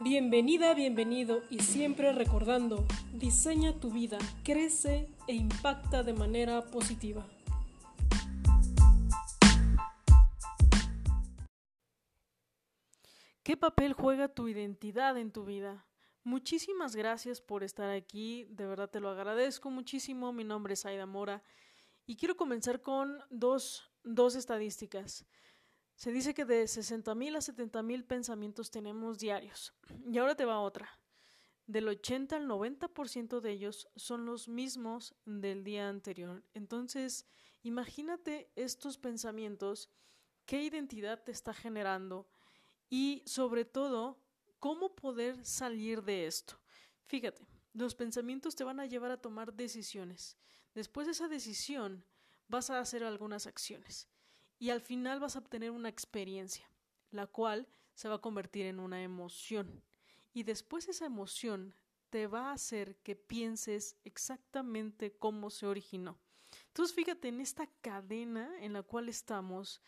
Bienvenida, bienvenido y siempre recordando, diseña tu vida, crece e impacta de manera positiva. ¿Qué papel juega tu identidad en tu vida? Muchísimas gracias por estar aquí, de verdad te lo agradezco muchísimo. Mi nombre es Aida Mora y quiero comenzar con dos, dos estadísticas. Se dice que de 60.000 a 70.000 pensamientos tenemos diarios. Y ahora te va otra. Del 80 al 90% de ellos son los mismos del día anterior. Entonces, imagínate estos pensamientos, qué identidad te está generando y sobre todo, cómo poder salir de esto. Fíjate, los pensamientos te van a llevar a tomar decisiones. Después de esa decisión, vas a hacer algunas acciones y al final vas a obtener una experiencia, la cual se va a convertir en una emoción. Y después esa emoción te va a hacer que pienses exactamente cómo se originó. Entonces fíjate en esta cadena en la cual estamos,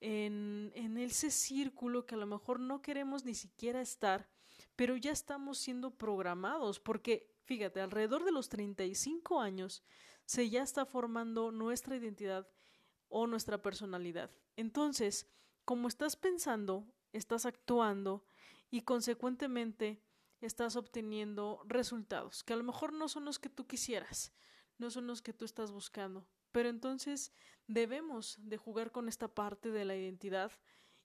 en, en ese círculo que a lo mejor no queremos ni siquiera estar, pero ya estamos siendo programados, porque fíjate, alrededor de los 35 años se ya está formando nuestra identidad o nuestra personalidad. Entonces, como estás pensando, estás actuando y consecuentemente estás obteniendo resultados que a lo mejor no son los que tú quisieras, no son los que tú estás buscando. Pero entonces debemos de jugar con esta parte de la identidad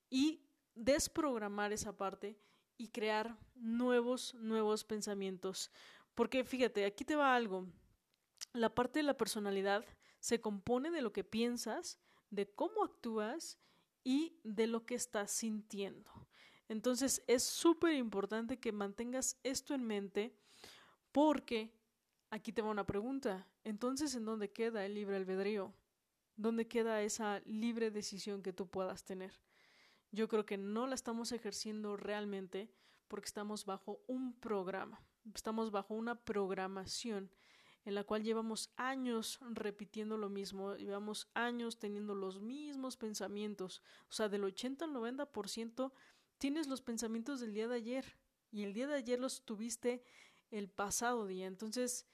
y desprogramar esa parte y crear nuevos, nuevos pensamientos. Porque fíjate, aquí te va algo. La parte de la personalidad se compone de lo que piensas, de cómo actúas y de lo que estás sintiendo. Entonces es súper importante que mantengas esto en mente porque aquí te va una pregunta. Entonces, ¿en dónde queda el libre albedrío? ¿Dónde queda esa libre decisión que tú puedas tener? Yo creo que no la estamos ejerciendo realmente porque estamos bajo un programa, estamos bajo una programación en la cual llevamos años repitiendo lo mismo, llevamos años teniendo los mismos pensamientos. O sea, del 80 al 90% tienes los pensamientos del día de ayer y el día de ayer los tuviste el pasado día. Entonces,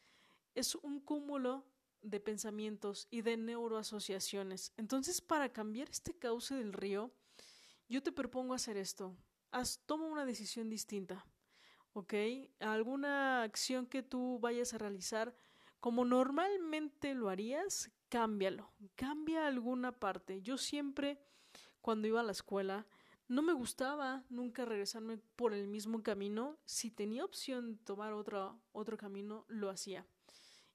es un cúmulo de pensamientos y de neuroasociaciones. Entonces, para cambiar este cauce del río, yo te propongo hacer esto. Haz, toma una decisión distinta. ¿Ok? Alguna acción que tú vayas a realizar, como normalmente lo harías, cámbialo, cambia alguna parte. Yo siempre, cuando iba a la escuela, no me gustaba nunca regresarme por el mismo camino. Si tenía opción de tomar otro, otro camino, lo hacía.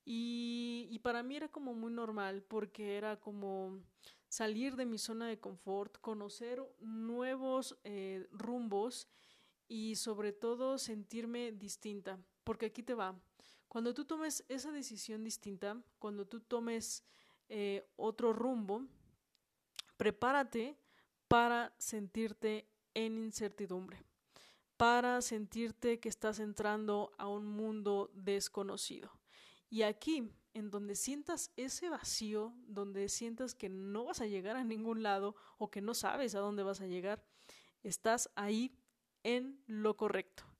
Y, para mí era como muy normal porque era como salir de mi zona de confort, conocer nuevos eh, rumbos y sobre todo sentirme distinta. Porque aquí te va. Cuando tú tomes esa decisión distinta, cuando tú tomes eh, otro rumbo, prepárate para sentirte en incertidumbre, para sentirte que estás entrando a un mundo desconocido. Y aquí, en donde sientas ese vacío, donde sientas que no vas a llegar a ningún lado o que no sabes a dónde vas a llegar, estás ahí en lo correcto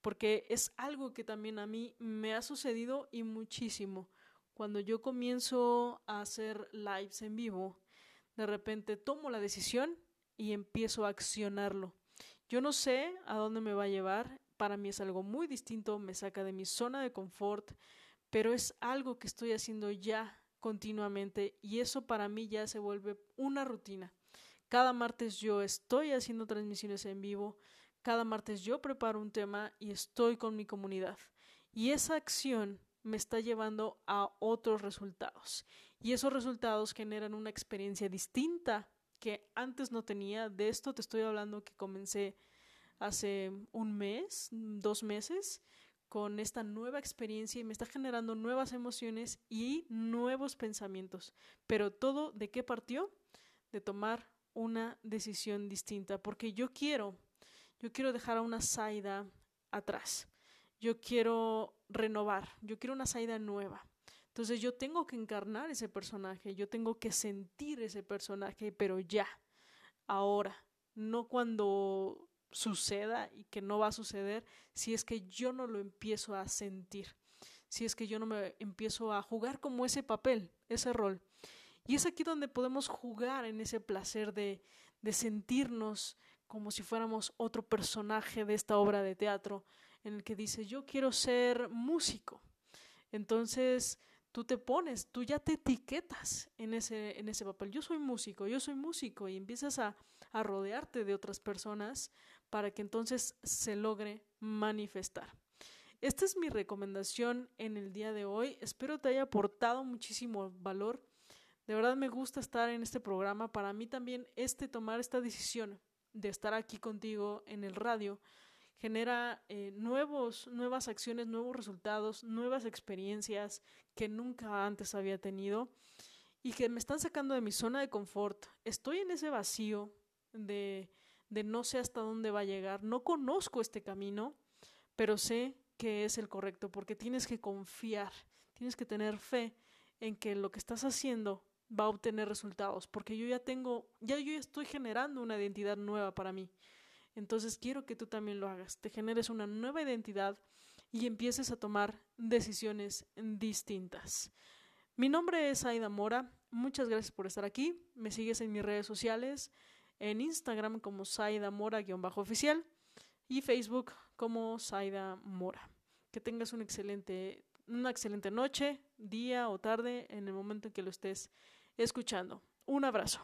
porque es algo que también a mí me ha sucedido y muchísimo. Cuando yo comienzo a hacer lives en vivo, de repente tomo la decisión y empiezo a accionarlo. Yo no sé a dónde me va a llevar, para mí es algo muy distinto, me saca de mi zona de confort, pero es algo que estoy haciendo ya continuamente y eso para mí ya se vuelve una rutina. Cada martes yo estoy haciendo transmisiones en vivo, cada martes yo preparo un tema y estoy con mi comunidad. Y esa acción me está llevando a otros resultados. Y esos resultados generan una experiencia distinta que antes no tenía. De esto te estoy hablando que comencé hace un mes, dos meses, con esta nueva experiencia y me está generando nuevas emociones y nuevos pensamientos. Pero todo de qué partió? De tomar una decisión distinta, porque yo quiero yo quiero dejar a una Saida atrás. Yo quiero renovar. Yo quiero una Saida nueva. Entonces yo tengo que encarnar ese personaje. Yo tengo que sentir ese personaje, pero ya. Ahora. No cuando suceda y que no va a suceder si es que yo no lo empiezo a sentir, si es que yo no me empiezo a jugar como ese papel, ese rol. Y es aquí donde podemos jugar en ese placer de, de sentirnos como si fuéramos otro personaje de esta obra de teatro, en el que dice, yo quiero ser músico. Entonces, tú te pones, tú ya te etiquetas en ese, en ese papel. Yo soy músico, yo soy músico y empiezas a, a rodearte de otras personas para que entonces se logre manifestar. Esta es mi recomendación en el día de hoy. Espero te haya aportado muchísimo valor. De verdad me gusta estar en este programa. Para mí también este tomar esta decisión de estar aquí contigo en el radio genera eh, nuevos, nuevas acciones, nuevos resultados, nuevas experiencias que nunca antes había tenido y que me están sacando de mi zona de confort. Estoy en ese vacío de, de no sé hasta dónde va a llegar, no conozco este camino, pero sé que es el correcto porque tienes que confiar, tienes que tener fe en que lo que estás haciendo va a obtener resultados, porque yo ya tengo, ya yo estoy generando una identidad nueva para mí. Entonces quiero que tú también lo hagas, te generes una nueva identidad y empieces a tomar decisiones distintas. Mi nombre es Aida Mora, muchas gracias por estar aquí, me sigues en mis redes sociales, en Instagram como Saida Mora-oficial y Facebook como Saida Mora. Que tengas un excelente, una excelente noche, día o tarde en el momento en que lo estés escuchando. Un abrazo.